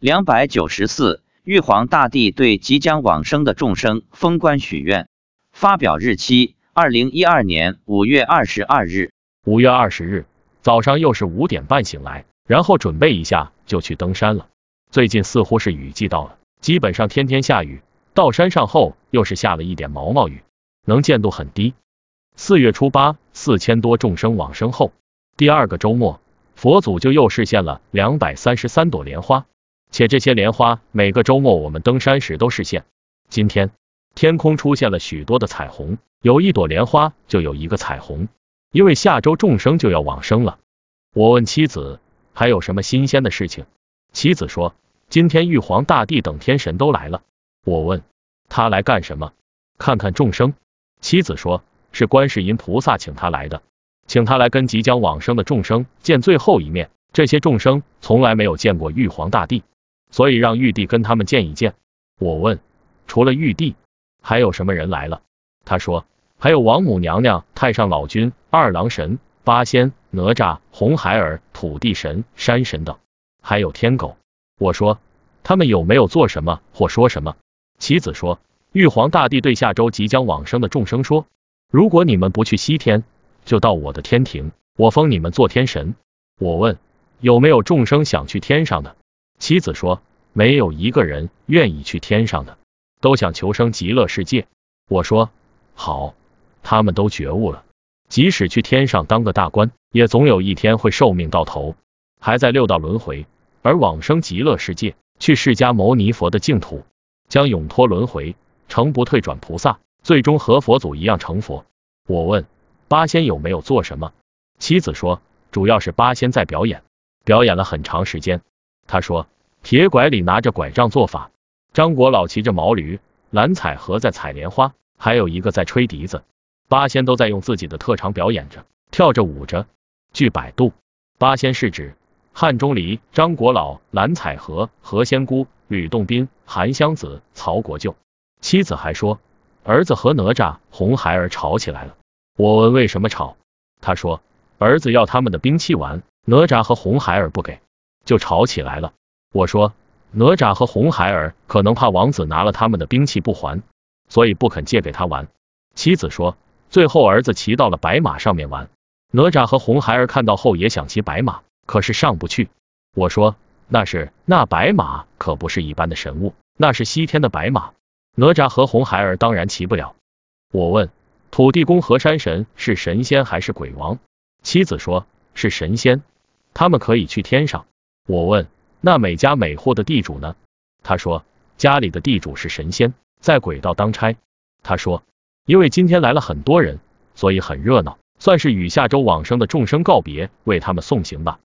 两百九十四，玉皇大帝对即将往生的众生封官许愿。发表日期：二零一二年五月二十二日。五月二十日早上又是五点半醒来，然后准备一下就去登山了。最近似乎是雨季到了，基本上天天下雨。到山上后又是下了一点毛毛雨，能见度很低。四月初八，四千多众生往生后，第二个周末，佛祖就又视现了两百三十三朵莲花。且这些莲花每个周末我们登山时都视现。今天天空出现了许多的彩虹，有一朵莲花就有一个彩虹，因为下周众生就要往生了。我问妻子还有什么新鲜的事情，妻子说今天玉皇大帝等天神都来了。我问他来干什么？看看众生。妻子说是观世音菩萨请他来的，请他来跟即将往生的众生见最后一面。这些众生从来没有见过玉皇大帝。所以让玉帝跟他们见一见。我问，除了玉帝，还有什么人来了？他说，还有王母娘娘、太上老君、二郎神、八仙、哪吒、红孩儿、土地神、山神等，还有天狗。我说，他们有没有做什么或说什么？妻子说，玉皇大帝对下周即将往生的众生说，如果你们不去西天，就到我的天庭，我封你们做天神。我问，有没有众生想去天上的？妻子说：“没有一个人愿意去天上的，都想求生极乐世界。”我说：“好，他们都觉悟了，即使去天上当个大官，也总有一天会寿命到头，还在六道轮回，而往生极乐世界，去释迦牟尼佛的净土，将永脱轮回，成不退转菩萨，最终和佛祖一样成佛。”我问：“八仙有没有做什么？”妻子说：“主要是八仙在表演，表演了很长时间。”他说：“铁拐李拿着拐杖做法，张国老骑着毛驴，蓝采和在采莲花，还有一个在吹笛子。八仙都在用自己的特长表演着，跳着舞着。据百度，八仙是指汉钟离、张国老、蓝采和、何仙姑、吕洞宾、韩湘子、曹国舅。妻子还说，儿子和哪吒、红孩儿吵起来了。我问为什么吵，他说儿子要他们的兵器玩，哪吒和红孩儿不给。”就吵起来了。我说，哪吒和红孩儿可能怕王子拿了他们的兵器不还，所以不肯借给他玩。妻子说，最后儿子骑到了白马上面玩，哪吒和红孩儿看到后也想骑白马，可是上不去。我说，那是那白马可不是一般的神物，那是西天的白马，哪吒和红孩儿当然骑不了。我问，土地公和山神是神仙还是鬼王？妻子说，是神仙，他们可以去天上。我问，那每家每户的地主呢？他说，家里的地主是神仙，在鬼道当差。他说，因为今天来了很多人，所以很热闹，算是与下周往生的众生告别，为他们送行吧。